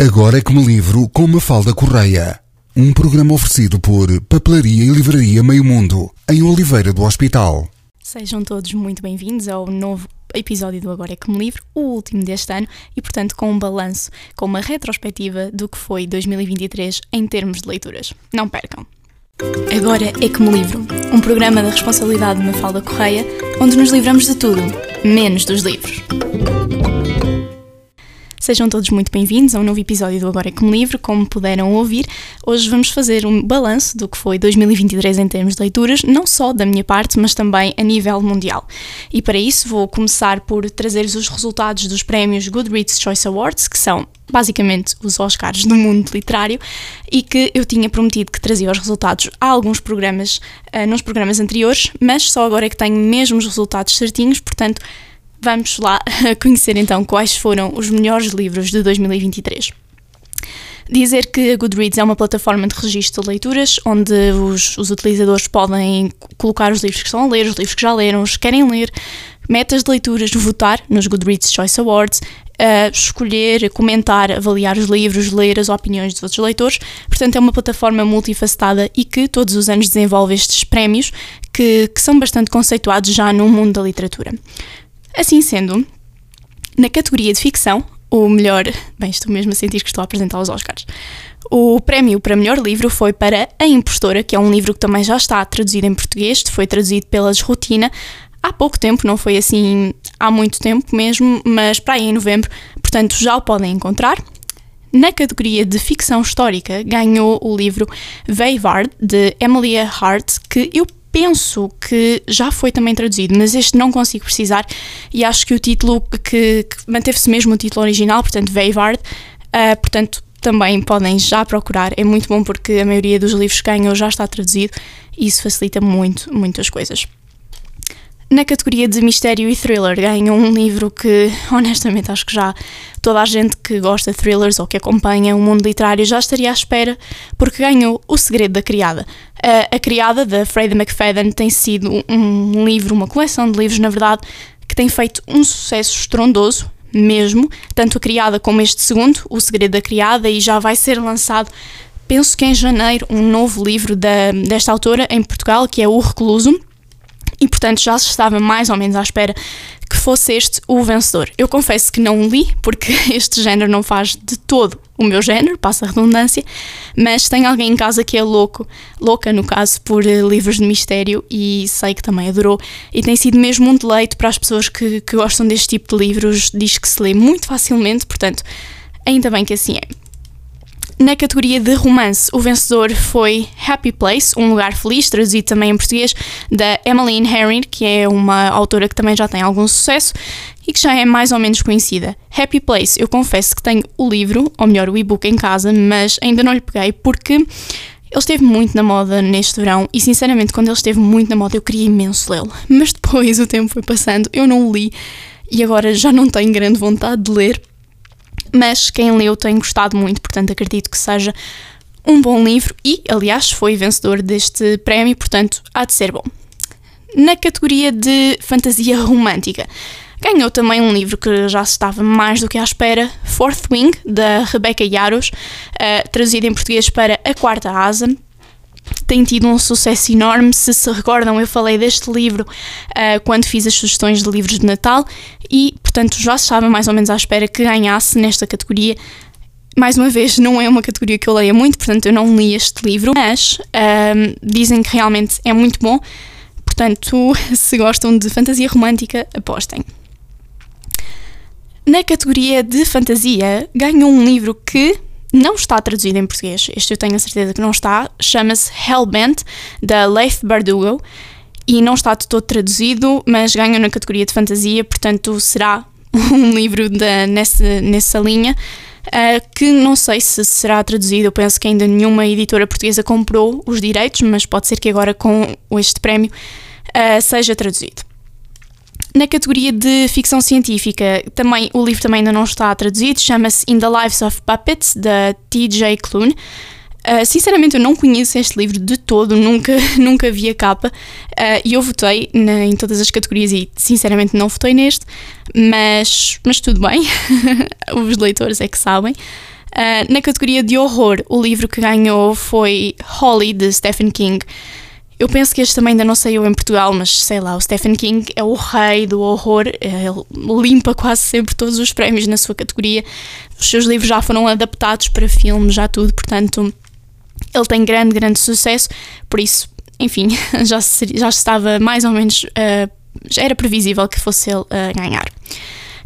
Agora é que me livro com Mafalda Correia. Um programa oferecido por Papelaria e Livraria Meio Mundo, em Oliveira do Hospital. Sejam todos muito bem-vindos ao novo episódio do Agora é que me livro, o último deste ano, e portanto com um balanço, com uma retrospectiva do que foi 2023 em termos de leituras. Não percam! Agora é que me livro, um programa da responsabilidade de Mafalda Correia, onde nos livramos de tudo, menos dos livros. Sejam todos muito bem-vindos a um novo episódio do Agora é me livro, como puderam ouvir. Hoje vamos fazer um balanço do que foi 2023 em termos de leituras, não só da minha parte, mas também a nível mundial. E para isso vou começar por trazer-vos os resultados dos prémios Goodreads Choice Awards, que são basicamente os Oscars do mundo literário, e que eu tinha prometido que trazia os resultados a alguns programas, uh, nos programas anteriores, mas só agora é que tenho mesmo os resultados certinhos, portanto Vamos lá conhecer então quais foram os melhores livros de 2023. Dizer que a Goodreads é uma plataforma de registro de leituras onde os, os, utilizadores podem colocar os livros que estão a ler, os livros que já leram, os que querem ler, metas de leituras, votar nos Goodreads Choice Awards, uh, escolher, comentar, avaliar os livros, ler as opiniões dos outros leitores. Portanto, é uma plataforma multifacetada e que todos os anos desenvolve estes prémios que, que são bastante conceituados já no mundo da literatura. Assim sendo, na categoria de ficção, o melhor. Bem, estou mesmo a sentir que estou a apresentar os Oscars. O prémio para melhor livro foi para A Impostora, que é um livro que também já está traduzido em português, foi traduzido pelas Rotina há pouco tempo, não foi assim há muito tempo mesmo, mas para aí em novembro, portanto já o podem encontrar. Na categoria de ficção histórica, ganhou o livro Veivard, de Emilia Hart, que eu penso que já foi também traduzido, mas este não consigo precisar e acho que o título que, que manteve-se mesmo o título original, portanto Veivard, uh, portanto também podem já procurar, é muito bom porque a maioria dos livros que ganham já está traduzido e isso facilita muito, muitas coisas. Na categoria de mistério e thriller, ganhou um livro que, honestamente, acho que já toda a gente que gosta de thrillers ou que acompanha o mundo literário já estaria à espera, porque ganhou O Segredo da Criada. A, a Criada, da Freida McFadden, tem sido um livro, uma coleção de livros, na verdade, que tem feito um sucesso estrondoso, mesmo, tanto a Criada como este segundo, O Segredo da Criada, e já vai ser lançado penso que em janeiro, um novo livro da, desta autora em Portugal, que é O Recluso, e portanto já se estava mais ou menos à espera que fosse este o vencedor. Eu confesso que não li, porque este género não faz de todo o meu género, passa a redundância, mas tenho alguém em casa que é louco, louca no caso, por uh, livros de mistério e sei que também adorou. E tem sido mesmo um deleite para as pessoas que, que gostam deste tipo de livros, diz que se lê muito facilmente, portanto, ainda bem que assim é. Na categoria de romance, o vencedor foi Happy Place, Um Lugar Feliz, traduzido também em português, da Emmeline Herring, que é uma autora que também já tem algum sucesso e que já é mais ou menos conhecida. Happy Place, eu confesso que tenho o livro, ou melhor, o e-book em casa, mas ainda não lhe peguei porque ele esteve muito na moda neste verão e, sinceramente, quando ele esteve muito na moda, eu queria imenso lê-lo. Mas depois o tempo foi passando, eu não o li e agora já não tenho grande vontade de ler mas quem leu tem gostado muito, portanto acredito que seja um bom livro e, aliás, foi vencedor deste prémio, portanto há de ser bom. Na categoria de fantasia romântica, ganhou também um livro que já estava mais do que à espera, Fourth Wing, da Rebecca Yaros, uh, traduzido em português para A Quarta Asa, tem tido um sucesso enorme. Se se recordam, eu falei deste livro uh, quando fiz as sugestões de livros de Natal e, portanto, já estava mais ou menos à espera que ganhasse nesta categoria. Mais uma vez, não é uma categoria que eu leia muito, portanto, eu não li este livro, mas uh, dizem que realmente é muito bom. Portanto, se gostam de fantasia romântica, apostem. Na categoria de fantasia, ganhou um livro que não está traduzido em português, este eu tenho a certeza que não está, chama-se Hellbent, da Leif Bardugo, e não está de todo traduzido, mas ganha na categoria de fantasia, portanto será um livro nessa, nessa linha, uh, que não sei se será traduzido, eu penso que ainda nenhuma editora portuguesa comprou os direitos, mas pode ser que agora com este prémio uh, seja traduzido. Na categoria de ficção científica, também, o livro também ainda não está traduzido, chama-se In the Lives of Puppets, da T.J. Klune. Uh, sinceramente, eu não conheço este livro de todo, nunca, nunca vi a capa uh, e eu votei na, em todas as categorias e, sinceramente, não votei neste, mas, mas tudo bem, os leitores é que sabem. Uh, na categoria de horror, o livro que ganhou foi Holly, de Stephen King. Eu penso que este também ainda não saiu em Portugal, mas sei lá, o Stephen King é o rei do horror, ele limpa quase sempre todos os prémios na sua categoria. Os seus livros já foram adaptados para filmes, já tudo, portanto, ele tem grande, grande sucesso, por isso, enfim, já, já estava mais ou menos, uh, já era previsível que fosse ele uh, ganhar.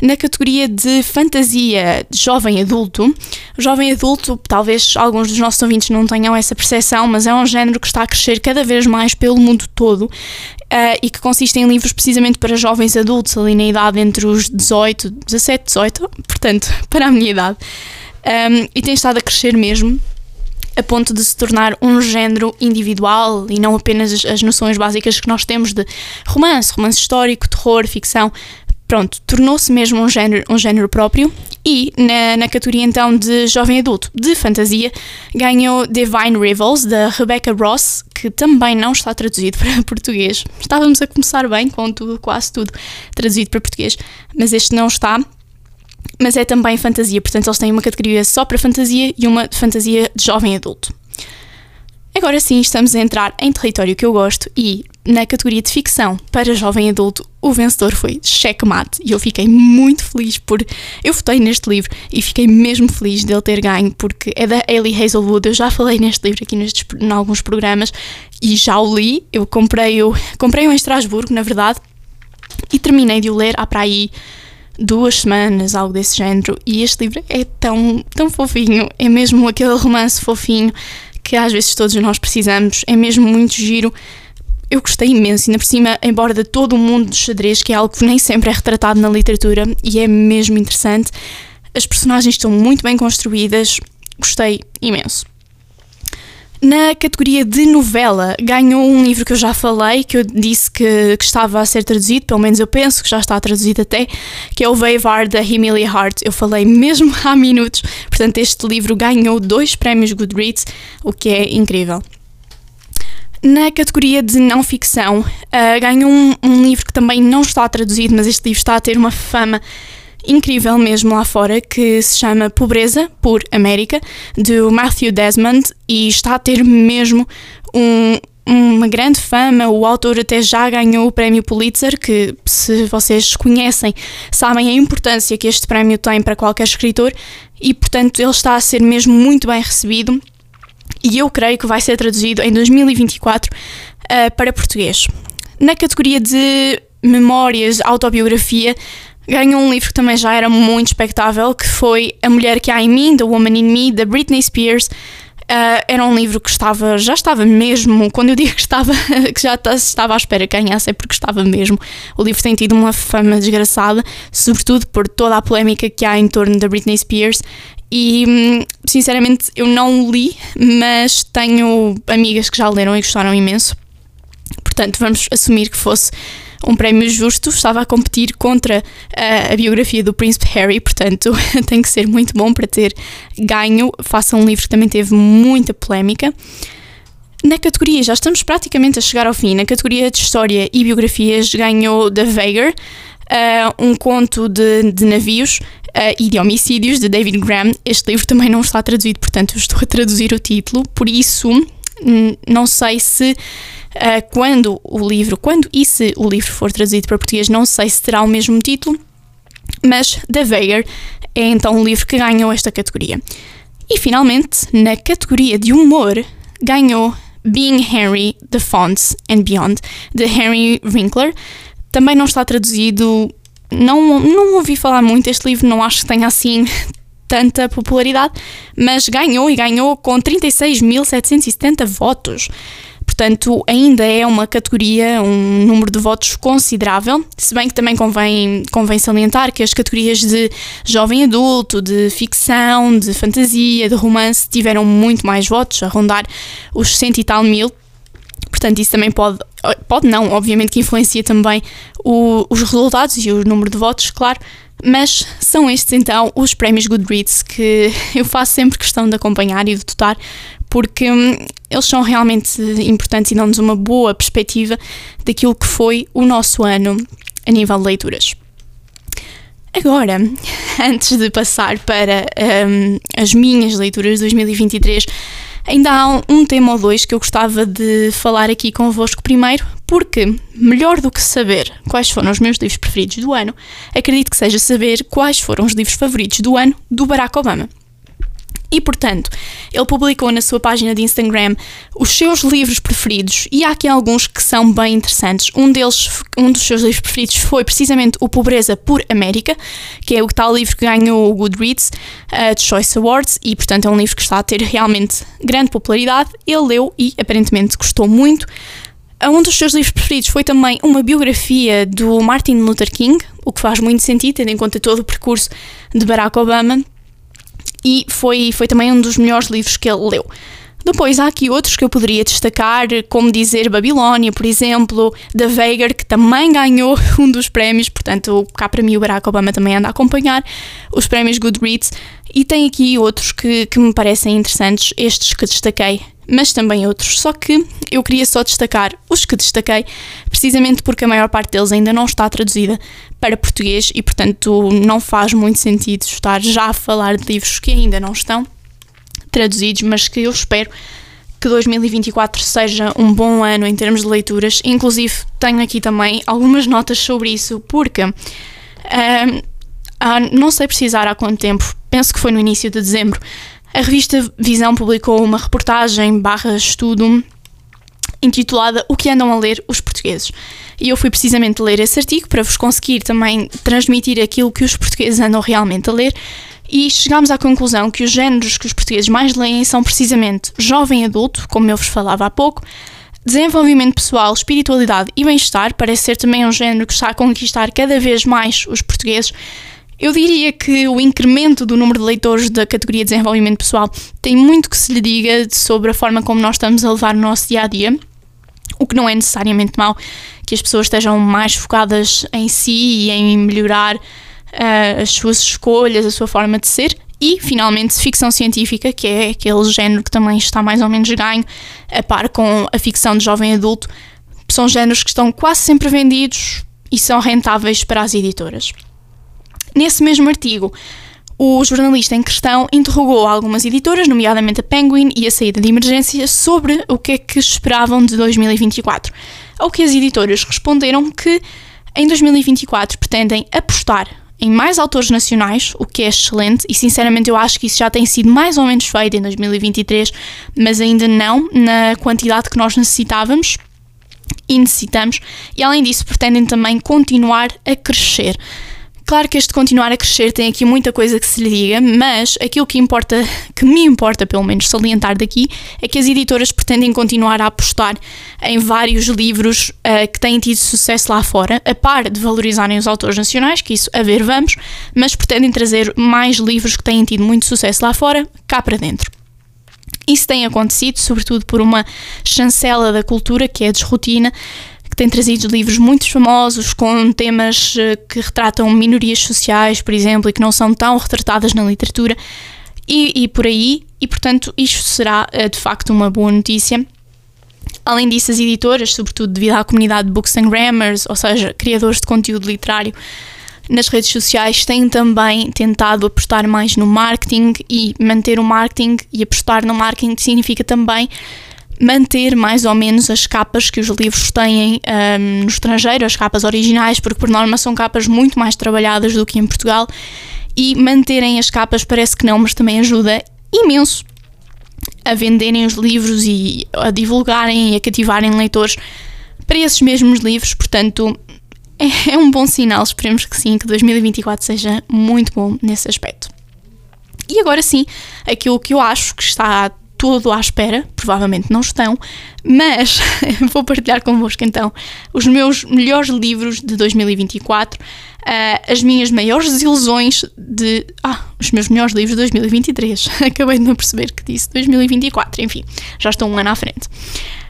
Na categoria de fantasia jovem adulto, jovem adulto, talvez alguns dos nossos ouvintes não tenham essa percepção, mas é um género que está a crescer cada vez mais pelo mundo todo. Uh, e que consiste em livros precisamente para jovens adultos, ali na idade entre os 18, 17, 18, portanto, para a minha idade. Um, e tem estado a crescer mesmo a ponto de se tornar um género individual e não apenas as, as noções básicas que nós temos de romance, romance histórico, terror, ficção. Pronto, tornou-se mesmo um género, um género próprio e na, na categoria então de jovem adulto de fantasia ganhou Divine Rivals da Rebecca Ross, que também não está traduzido para português. Estávamos a começar bem com tudo, quase tudo traduzido para português, mas este não está mas é também fantasia, portanto eles têm uma categoria só para fantasia e uma de fantasia de jovem adulto. Agora sim, estamos a entrar em território que eu gosto e na categoria de ficção para jovem adulto, o vencedor foi Checkmate e eu fiquei muito feliz por. Eu votei neste livro e fiquei mesmo feliz dele ter ganho porque é da Ellie Hazelwood. Eu já falei neste livro aqui nestes, em alguns programas e já o li. Eu comprei-o comprei em Estrasburgo, na verdade, e terminei de o ler há para aí duas semanas, algo desse género. E este livro é tão, tão fofinho, é mesmo aquele romance fofinho que às vezes todos nós precisamos, é mesmo muito giro. Eu gostei imenso, ainda por cima, embora de todo o mundo do xadrez, que é algo que nem sempre é retratado na literatura e é mesmo interessante. As personagens estão muito bem construídas, gostei imenso. Na categoria de novela, ganhou um livro que eu já falei, que eu disse que, que, estava a ser traduzido, pelo menos eu penso que já está traduzido até, que é o Veivar da Emilia Hart. Eu falei mesmo há minutos, portanto, este livro ganhou dois prémios Goodreads, o que é incrível. Na categoria de não ficção, uh, ganhou um, um livro que também não está traduzido, mas este livro está a ter uma fama incrível mesmo lá fora que se chama Pobreza por América, do Matthew Desmond, e está a ter mesmo um, uma grande fama. O autor até já ganhou o prémio Pulitzer, que, se vocês conhecem, sabem a importância que este prémio tem para qualquer escritor, e portanto ele está a ser mesmo muito bem recebido. E eu creio que vai ser traduzido em 2024 uh, para português. Na categoria de memórias, autobiografia, ganhou um livro que também já era muito espectável, que foi A Mulher que Há em Mim, The Woman in Me, da Britney Spears. Uh, era um livro que estava, já estava mesmo, quando eu digo que estava, que já estava à espera que ganhasse, é porque estava mesmo. O livro tem tido uma fama desgraçada, sobretudo por toda a polémica que há em torno da Britney Spears. E hum, sinceramente eu não li, mas tenho amigas que já leram e gostaram imenso. Portanto, vamos assumir que fosse um prémio justo, estava a competir contra a, a biografia do Príncipe Harry, portanto tem que ser muito bom para ter ganho. Faça um livro que também teve muita polémica. Na categoria, já estamos praticamente a chegar ao fim, na categoria de História e Biografias ganhou The Veigar, uh, um conto de, de navios uh, e de homicídios de David Graham. Este livro também não está traduzido, portanto estou a traduzir o título, por isso não sei se Uh, quando o livro, quando e se o livro for traduzido para português, não sei se terá o mesmo título, mas The Veyer é então o livro que ganhou esta categoria. E finalmente, na categoria de humor, ganhou Being Harry, The Fonts and Beyond, de Henry Winkler. Também não está traduzido, não, não ouvi falar muito deste livro, não acho que tenha assim tanta popularidade, mas ganhou e ganhou com 36.770 votos. Portanto, ainda é uma categoria, um número de votos considerável, se bem que também convém, convém salientar que as categorias de jovem adulto, de ficção, de fantasia, de romance tiveram muito mais votos, a rondar os cento e tal mil. Portanto, isso também pode, pode não, obviamente que influencia também o, os resultados e o número de votos, claro, mas são estes então os prémios Goodreads que eu faço sempre questão de acompanhar e de dotar, porque hum, eles são realmente importantes e dão-nos uma boa perspectiva daquilo que foi o nosso ano a nível de leituras. Agora, antes de passar para um, as minhas leituras de 2023, ainda há um tema ou dois que eu gostava de falar aqui convosco primeiro, porque melhor do que saber quais foram os meus livros preferidos do ano, acredito que seja saber quais foram os livros favoritos do ano do Barack Obama. E, portanto, ele publicou na sua página de Instagram os seus livros preferidos e há aqui alguns que são bem interessantes. Um deles, um dos seus livros preferidos foi precisamente O Pobreza por América, que é o tal livro que ganhou o Goodreads uh, Choice Awards e, portanto, é um livro que está a ter realmente grande popularidade. Ele leu e aparentemente gostou muito. Um dos seus livros preferidos foi também uma biografia do Martin Luther King, o que faz muito sentido, tendo em conta todo o percurso de Barack Obama e foi, foi também um dos melhores livros que ele leu. Depois há aqui outros que eu poderia destacar, como dizer Babilónia, por exemplo, da Veigar, que também ganhou um dos prémios, portanto, cá para mim o Barack Obama também anda a acompanhar os prémios Goodreads, e tem aqui outros que, que me parecem interessantes, estes que destaquei, mas também outros. Só que eu queria só destacar os que destaquei, precisamente porque a maior parte deles ainda não está traduzida para português e, portanto, não faz muito sentido estar já a falar de livros que ainda não estão traduzidos, mas que eu espero que 2024 seja um bom ano em termos de leituras. Inclusive, tenho aqui também algumas notas sobre isso, porque uh, não sei precisar há quanto tempo, penso que foi no início de dezembro, a revista Visão publicou uma reportagem barra estudo intitulada O que andam a ler os portugueses. E eu fui precisamente ler esse artigo para vos conseguir também transmitir aquilo que os portugueses andam realmente a ler. E chegámos à conclusão que os géneros que os portugueses mais leem são precisamente jovem adulto, como eu vos falava há pouco, desenvolvimento pessoal, espiritualidade e bem-estar, parece ser também um género que está a conquistar cada vez mais os portugueses. Eu diria que o incremento do número de leitores da categoria de desenvolvimento pessoal tem muito que se lhe diga sobre a forma como nós estamos a levar o nosso dia a dia, o que não é necessariamente mau que as pessoas estejam mais focadas em si e em melhorar uh, as suas escolhas, a sua forma de ser. E, finalmente, ficção científica, que é aquele género que também está mais ou menos ganho, a par com a ficção de jovem adulto. São géneros que estão quase sempre vendidos e são rentáveis para as editoras. Nesse mesmo artigo, o jornalista em questão interrogou algumas editoras, nomeadamente a Penguin e a Saída de Emergência, sobre o que é que esperavam de 2024. Ao que as editoras responderam que em 2024 pretendem apostar em mais autores nacionais, o que é excelente, e sinceramente eu acho que isso já tem sido mais ou menos feito em 2023, mas ainda não na quantidade que nós necessitávamos e necessitamos, e além disso pretendem também continuar a crescer. Claro que este continuar a crescer tem aqui muita coisa que se lhe diga, mas aquilo que importa, que me importa pelo menos salientar daqui, é que as editoras pretendem continuar a apostar em vários livros uh, que têm tido sucesso lá fora, a par de valorizarem os autores nacionais, que isso a ver vamos, mas pretendem trazer mais livros que têm tido muito sucesso lá fora, cá para dentro. Isso tem acontecido, sobretudo por uma chancela da cultura, que é a desrotina, que tem trazido livros muito famosos com temas eh, que retratam minorias sociais, por exemplo, e que não são tão retratadas na literatura, e, e por aí, e portanto isto será eh, de facto uma boa notícia. Além disso, as editoras, sobretudo devido à comunidade de Books and Grammars, ou seja, criadores de conteúdo literário nas redes sociais, têm também tentado apostar mais no marketing e manter o marketing e apostar no marketing significa também manter mais ou menos as capas que os livros têm um, no estrangeiro, as capas originais, porque por norma são capas muito mais trabalhadas do que em Portugal, e manterem as capas parece que não, mas também ajuda imenso a venderem os livros e a divulgarem e a cativarem leitores para esses mesmos livros, portanto é, é um bom sinal, esperemos que sim, que 2024 seja muito bom nesse aspecto. E agora sim, aquilo que eu acho que está tudo à espera, provavelmente não estão, mas vou partilhar convosco então os meus melhores livros de 2024, uh, ah, as minhas maiores desilusões de. Ah, os meus melhores livros de 2023. Acabei de me perceber que disse 2024, enfim, já estou um ano à frente.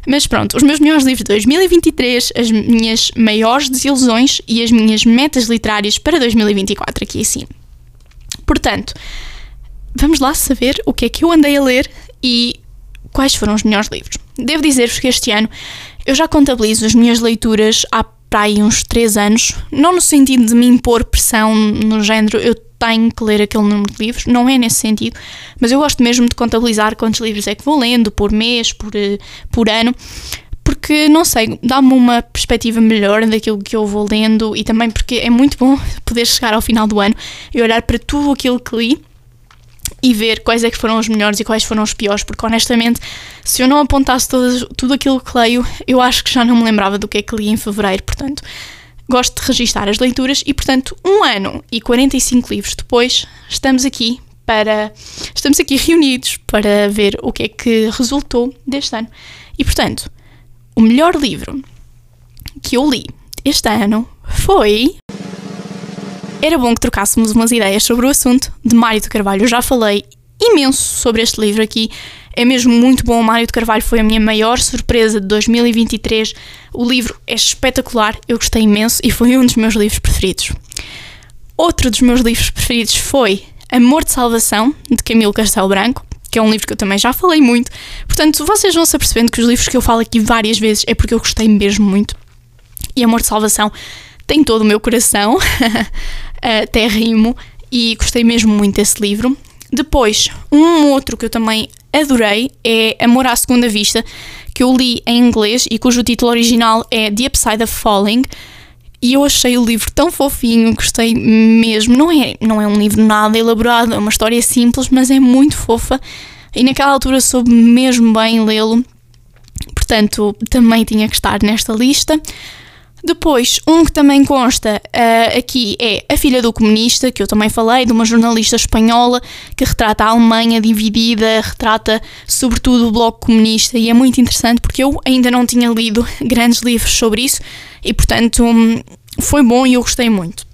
Mas pronto, os meus melhores livros de 2023, as minhas maiores desilusões e as minhas metas literárias para 2024, aqui assim. Portanto, vamos lá saber o que é que eu andei a ler e quais foram os melhores livros. Devo dizer-vos que este ano eu já contabilizo as minhas leituras há para aí uns 3 anos, não no sentido de me impor pressão no género, eu tenho que ler aquele número de livros, não é nesse sentido, mas eu gosto mesmo de contabilizar quantos livros é que vou lendo por mês, por, eh, por ano, porque não sei, dá-me uma perspectiva melhor daquilo que eu vou lendo e também porque é muito bom poder chegar ao final do ano e olhar para tudo aquilo que li e ver quais é que foram os melhores e quais foram os piores, porque honestamente, se eu não apontasse todo, tudo aquilo que leio, eu acho que já não me lembrava do que é que li em fevereiro, portanto, gosto de registar as leituras e, portanto, um ano e 45 livros depois, estamos aqui para estamos aqui reunidos para ver o que é que resultou deste ano. E, portanto, o melhor livro que eu li este ano foi era bom que trocássemos umas ideias sobre o assunto de Mário de Carvalho. Já falei imenso sobre este livro aqui. É mesmo muito bom. O Mário de Carvalho foi a minha maior surpresa de 2023. O livro é espetacular, eu gostei imenso e foi um dos meus livros preferidos. Outro dos meus livros preferidos foi Amor de Salvação, de Camilo Castelo Branco, que é um livro que eu também já falei muito. Portanto, vocês vão se apercebendo que os livros que eu falo aqui várias vezes é porque eu gostei mesmo muito. E Amor de Salvação tem todo o meu coração. até rimo e gostei mesmo muito desse livro. Depois, um outro que eu também adorei é Amor à Segunda Vista, que eu li em inglês e cujo título original é The Upside of Falling. E eu achei o livro tão fofinho, gostei mesmo. Não é, não é um livro nada elaborado, é uma história simples, mas é muito fofa. E naquela altura soube mesmo bem lê-lo, portanto também tinha que estar nesta lista. Depois, um que também consta uh, aqui é A Filha do Comunista, que eu também falei, de uma jornalista espanhola que retrata a Alemanha dividida, retrata sobretudo o Bloco Comunista, e é muito interessante porque eu ainda não tinha lido grandes livros sobre isso e, portanto, um, foi bom e eu gostei muito.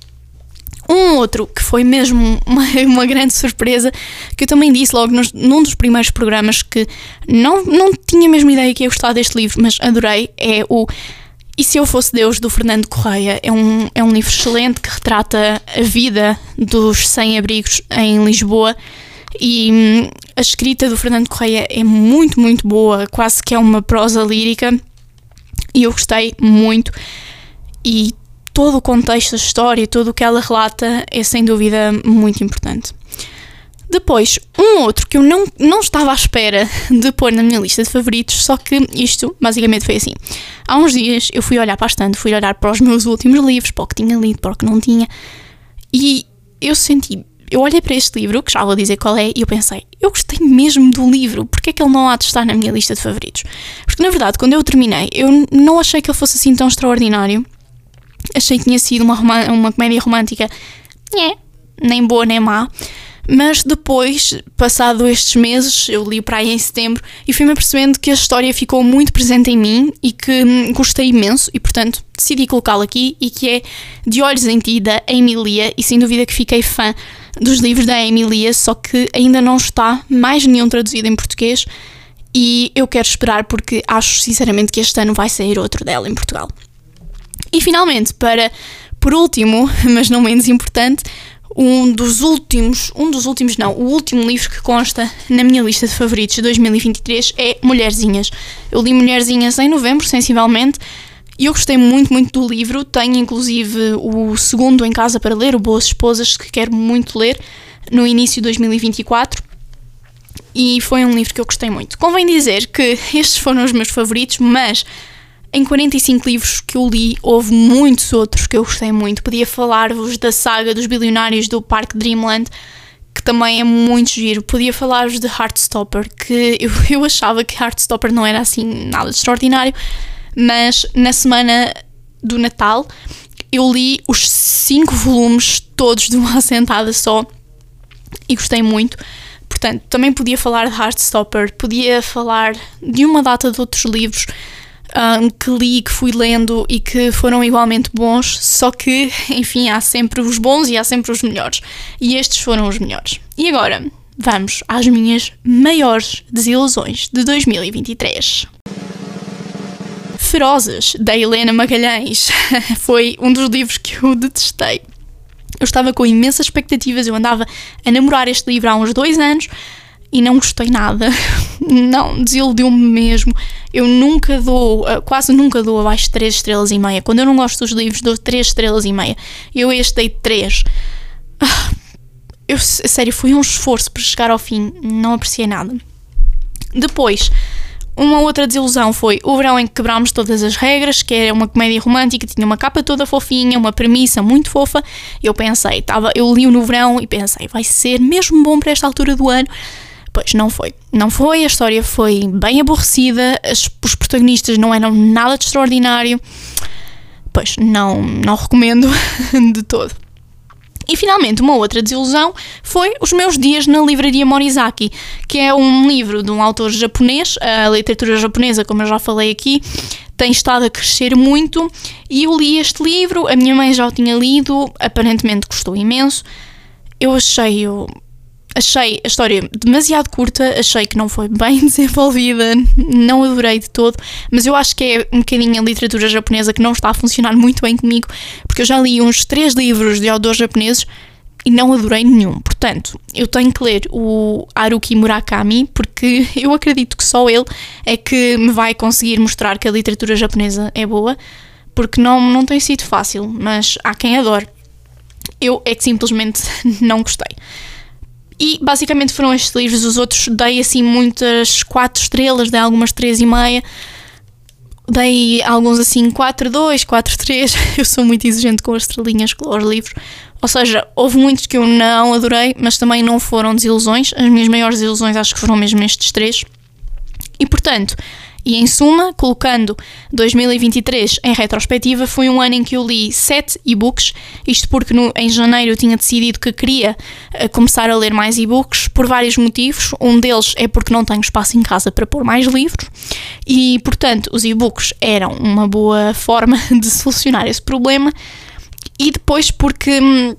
Um outro que foi mesmo uma, uma, grande surpresa, que eu também disse logo nos, num dos primeiros programas que não, não tinha mesmo ideia que ia gostar deste livro, mas adorei, é o e se eu fosse Deus, do Fernando Correia, é um, é um livro excelente que retrata a vida dos sem-abrigos em Lisboa. E hum, a escrita do Fernando Correia é muito, muito boa, quase que é uma prosa lírica. E eu gostei muito. E todo o contexto da história, tudo o que ela relata é sem dúvida muito importante. Depois, um outro que eu não, não estava à espera de pôr na minha lista de favoritos, só que isto basicamente foi assim. Há uns dias eu fui olhar para fui olhar para os meus últimos livros, para o que tinha lido, para o que não tinha, e eu senti. Eu olhei para este livro, que já vou dizer qual é, e eu pensei, eu gostei mesmo do livro, porque é que ele não há de estar na minha lista de favoritos? Porque na verdade, quando eu terminei, eu não achei que ele fosse assim tão extraordinário. Achei que tinha sido uma, uma comédia romântica, é, nem boa nem má mas depois, passado estes meses, eu li para aí em setembro e fui-me apercebendo que a história ficou muito presente em mim e que hum, gostei imenso e, portanto, decidi colocá-la aqui e que é De Olhos em Ti, da Emilia, e sem dúvida que fiquei fã dos livros da Emilia, só que ainda não está mais nenhum traduzido em português e eu quero esperar porque acho sinceramente que este ano vai sair outro dela em Portugal. E finalmente, para por último, mas não menos importante, um dos últimos, um dos últimos não, o último livro que consta na minha lista de favoritos de 2023 é Mulherzinhas. Eu li Mulherzinhas em novembro, sensivelmente, e eu gostei muito, muito do livro. Tenho inclusive o segundo em casa para ler, o Boas Esposas, que quero muito ler no início de 2024. E foi um livro que eu gostei muito. Convém dizer que estes foram os meus favoritos, mas em 45 livros que eu li, houve muitos outros que eu gostei muito. Podia falar-vos da saga dos bilionários do Parque Dreamland, que também é muito giro. Podia falar-vos de Heartstopper, que eu, eu achava que Heartstopper não era assim nada de extraordinário, mas na semana do Natal eu li os cinco volumes todos de uma assentada só e gostei muito. Portanto, também podia falar de Heartstopper, podia falar de uma data de outros livros um, que li, que fui lendo e que foram igualmente bons, só que, enfim, há sempre os bons e há sempre os melhores. E estes foram os melhores. E agora, vamos às minhas maiores desilusões de 2023. Ferozes, da Helena Magalhães, foi um dos livros que eu detestei. Eu estava com imensas expectativas, eu andava a namorar este livro há uns dois anos e não gostei nada. Não, desiludiu-me mesmo. Eu nunca dou, uh, quase nunca dou abaixo de 3 estrelas e meia. Quando eu não gosto dos livros, dou 3 estrelas e meia. Eu este dei 3. Ah, eu, sério, foi um esforço para chegar ao fim, não apreciei nada. Depois, uma outra desilusão foi o verão em que quebrámos todas as regras, que era uma comédia romântica, tinha uma capa toda fofinha, uma premissa muito fofa. Eu pensei, tava, eu li-o no verão e pensei, vai ser mesmo bom para esta altura do ano. Pois não foi. Não foi, a história foi bem aborrecida, as, os protagonistas não eram nada de extraordinário. Pois não, não recomendo de todo. E finalmente, uma outra desilusão foi Os Meus Dias na Livraria Morizaki, que é um livro de um autor japonês. A literatura japonesa, como eu já falei aqui, tem estado a crescer muito e eu li este livro. A minha mãe já o tinha lido, aparentemente gostou imenso. Eu achei-o achei a história demasiado curta, achei que não foi bem desenvolvida, não adorei de todo, mas eu acho que é um bocadinho a literatura japonesa que não está a funcionar muito bem comigo, porque eu já li uns três livros de autores japoneses e não adorei nenhum. Portanto, eu tenho que ler o Haruki Murakami, porque eu acredito que só ele é que me vai conseguir mostrar que a literatura japonesa é boa, porque não, não tem sido fácil, mas há quem adore. Eu é que simplesmente não gostei. E basicamente foram estes livros, os outros dei assim muitas 4 estrelas, dei algumas 3 e meia. Dei alguns assim 4, 2, 4, 3. Eu sou muito exigente com as estrelinhas com os livros. Ou seja, houve muitos que eu não adorei, mas também não foram desilusões. As minhas maiores desilusões acho que foram mesmo estes três. E portanto, e em suma, colocando 2023 em retrospectiva, foi um ano em que eu li 7 e-books, isto porque no, em janeiro eu tinha decidido que queria uh, começar a ler mais e-books por vários motivos. Um deles é porque não tenho espaço em casa para pôr mais livros e, portanto, os e-books eram uma boa forma de solucionar esse problema. E depois porque. Hum,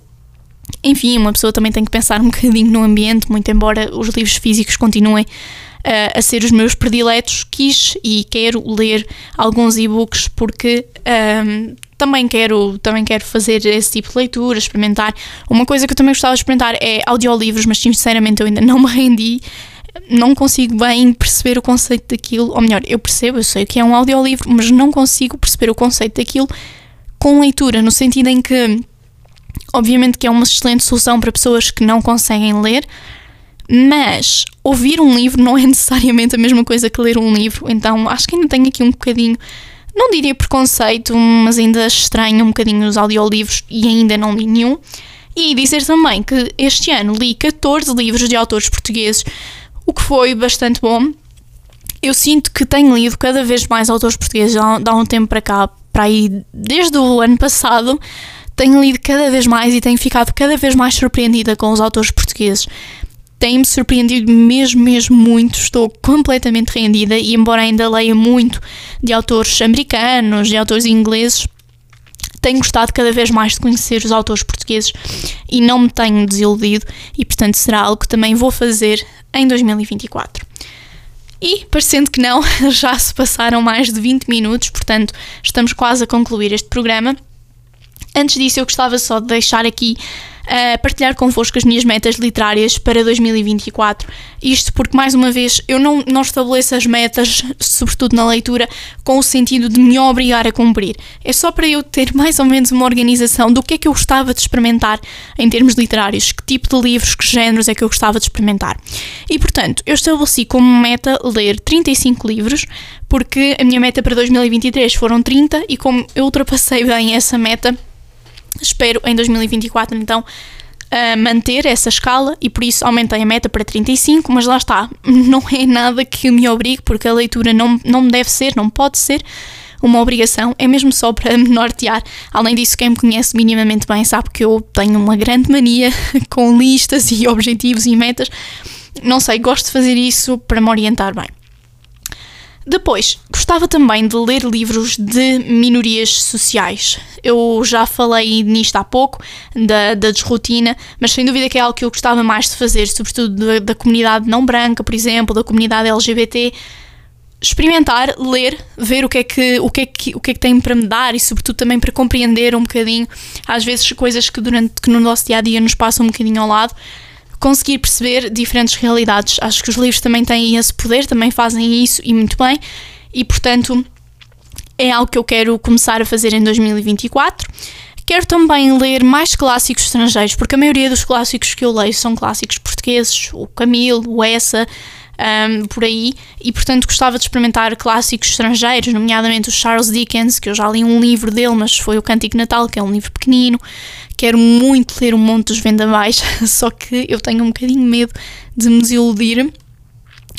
enfim, uma pessoa também tem que pensar um bocadinho no ambiente, muito embora os livros físicos continuem uh, a ser os meus prediletos, quis e quero ler alguns e-books porque um, também quero, também quero fazer esse tipo de leitura, experimentar. Uma coisa que eu também gostava de experimentar é audiolivros, mas sinceramente eu ainda não me rendi. Não consigo bem perceber o conceito daquilo, ou melhor, eu percebo, eu sei que é um audiolivro, mas não consigo perceber o conceito daquilo com leitura, no sentido em que, obviamente, que é uma excelente solução para pessoas que não conseguem ler, mas ouvir um livro não é necessariamente a mesma coisa que ler um livro, então acho que ainda tenho aqui um bocadinho, não diria preconceito, mas ainda estranho um bocadinho os audiolivros e ainda não li nenhum. E dizer também que este ano li 14 livros de autores portugueses, o que foi bastante bom. Eu sinto que tenho lido cada vez mais autores portugueses há um tempo para cá, para aí desde o ano passado. Tenho lido cada vez mais e tenho ficado cada vez mais surpreendida com os autores portugueses tem-me surpreendido mesmo, mesmo muito. Estou completamente rendida e, embora ainda leia muito de autores americanos, de autores ingleses, tenho gostado cada vez mais de conhecer os autores portugueses e não me tenho desiludido, e portanto será algo que também vou fazer em 2024. E, parecendo que não, já se passaram mais de 20 minutos, portanto estamos quase a concluir este programa. Antes disso, eu gostava só de deixar aqui a partilhar convosco as minhas metas literárias para 2024. Isto porque, mais uma vez, eu não, não estabeleço as metas, sobretudo na leitura, com o sentido de me obrigar a cumprir. É só para eu ter mais ou menos uma organização do que é que eu gostava de experimentar em termos literários, que tipo de livros, que géneros é que eu gostava de experimentar. E, portanto, eu estabeleci como meta ler 35 livros, porque a minha meta para 2023 foram 30 e como eu ultrapassei bem essa meta, Espero em 2024 então manter essa escala e por isso aumentei a meta para 35, mas lá está, não é nada que me obrigue, porque a leitura não, não deve ser, não pode ser uma obrigação, é mesmo só para me nortear. Além disso, quem me conhece minimamente bem sabe que eu tenho uma grande mania com listas e objetivos e metas. Não sei, gosto de fazer isso para me orientar bem. Depois, gostava também de ler livros de minorias sociais. Eu já falei nisto há pouco, da, da desrotina, mas sem dúvida que é algo que eu gostava mais de fazer, sobretudo da, da comunidade não branca, por exemplo, da comunidade LGBT. Experimentar, ler, ver o que, é que, o, que é que, o que é que tem para me dar e, sobretudo, também para compreender um bocadinho, às vezes, coisas que, durante, que no nosso dia a dia nos passam um bocadinho ao lado conseguir perceber diferentes realidades. Acho que os livros também têm esse poder, também fazem isso e muito bem. e, portanto, é algo que eu quero começar a fazer em 2024. Quero também ler mais clássicos estrangeiros, porque a maioria dos clássicos que eu leio são clássicos portugueses, o Camilo, o Essa, um, por aí, e portanto gostava de experimentar clássicos estrangeiros, nomeadamente o Charles Dickens, que eu já li um livro dele, mas foi o Cântico Natal, que é um livro pequenino. Quero muito ler o Monte dos Vendavais, só que eu tenho um bocadinho medo de me desiludir.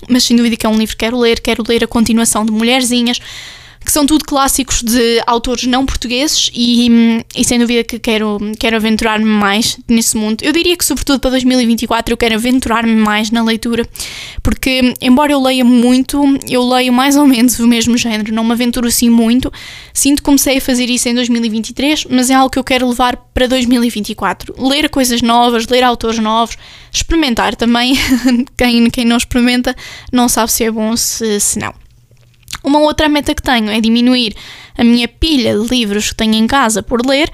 Mas sem dúvida que é um livro que quero ler, quero ler a continuação de Mulherzinhas, que são tudo clássicos de autores não portugueses e, e sem dúvida que quero, quero aventurar-me mais nesse mundo. Eu diria que, sobretudo para 2024, eu quero aventurar-me mais na leitura, porque, embora eu leia muito, eu leio mais ou menos o mesmo género, não me aventuro assim muito. Sinto que comecei a fazer isso em 2023, mas é algo que eu quero levar para 2024. Ler coisas novas, ler autores novos, experimentar também. quem, quem não experimenta não sabe se é bom se, se não. Uma outra meta que tenho é diminuir a minha pilha de livros que tenho em casa por ler,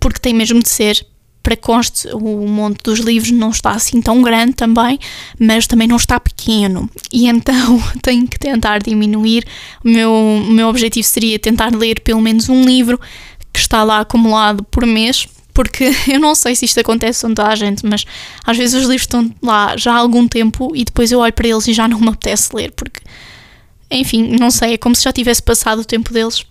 porque tem mesmo de ser para conste, o monte dos livros não está assim tão grande também, mas também não está pequeno. E então tenho que tentar diminuir. O meu, o meu objetivo seria tentar ler pelo menos um livro que está lá acumulado por mês, porque eu não sei se isto acontece com toda a gente, mas às vezes os livros estão lá já há algum tempo e depois eu olho para eles e já não me apetece ler, porque enfim, não sei, é como se já tivesse passado o tempo deles.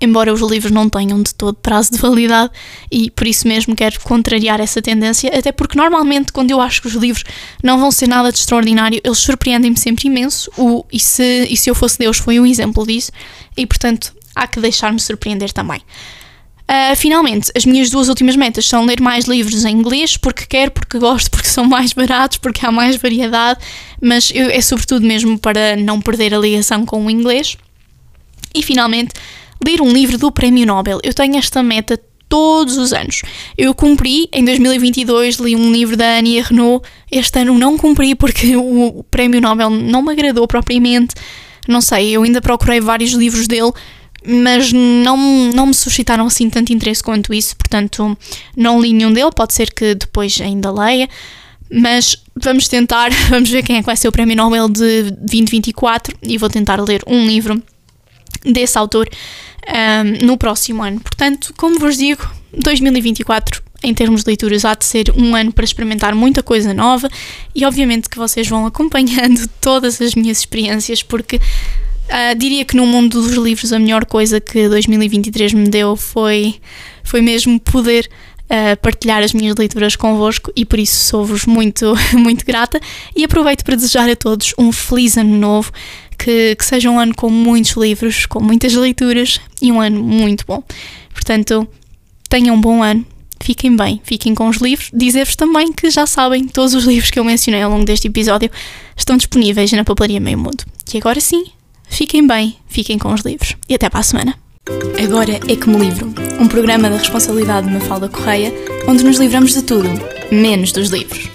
Embora os livros não tenham de todo prazo de validade, e por isso mesmo quero contrariar essa tendência, até porque normalmente, quando eu acho que os livros não vão ser nada de extraordinário, eles surpreendem-me sempre imenso. O, e, se, e se eu fosse Deus, foi um exemplo disso, e portanto há que deixar-me surpreender também. Uh, finalmente, as minhas duas últimas metas são ler mais livros em inglês, porque quero, porque gosto, porque são mais baratos, porque há mais variedade, mas eu, é sobretudo mesmo para não perder a ligação com o inglês. E finalmente, ler um livro do Prémio Nobel. Eu tenho esta meta todos os anos. Eu cumpri, em 2022 li um livro da Annie Renault, este ano não cumpri porque o Prémio Nobel não me agradou propriamente. Não sei, eu ainda procurei vários livros dele mas não, não me suscitaram assim tanto interesse quanto isso, portanto não li nenhum dele, pode ser que depois ainda leia, mas vamos tentar, vamos ver quem é que vai ser o Prémio Nobel de 2024 e vou tentar ler um livro desse autor um, no próximo ano. Portanto, como vos digo, 2024 em termos de leituras há de ser um ano para experimentar muita coisa nova e obviamente que vocês vão acompanhando todas as minhas experiências porque Uh, diria que no mundo dos livros a melhor coisa que 2023 me deu foi, foi mesmo poder uh, partilhar as minhas leituras convosco e por isso sou-vos muito, muito grata e aproveito para desejar a todos um feliz ano novo, que, que seja um ano com muitos livros, com muitas leituras e um ano muito bom. Portanto, tenham um bom ano, fiquem bem, fiquem com os livros. Dizer-vos também que já sabem, todos os livros que eu mencionei ao longo deste episódio estão disponíveis na Papelaria Meio Mundo. E agora sim, Fiquem bem, fiquem com os livros e até para a semana. Agora é que me livro, um programa da responsabilidade de Mafalda Correia, onde nos livramos de tudo, menos dos livros.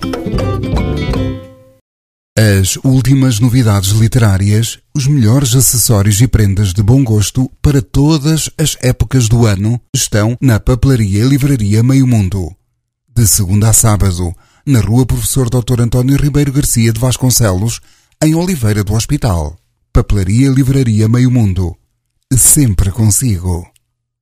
As últimas novidades literárias, os melhores acessórios e prendas de bom gosto para todas as épocas do ano estão na Papelaria e Livraria Meio Mundo. De segunda a sábado, na Rua Professor Dr. António Ribeiro Garcia de Vasconcelos, em Oliveira do Hospital. Papelaria Livraria Meio Mundo. Sempre consigo.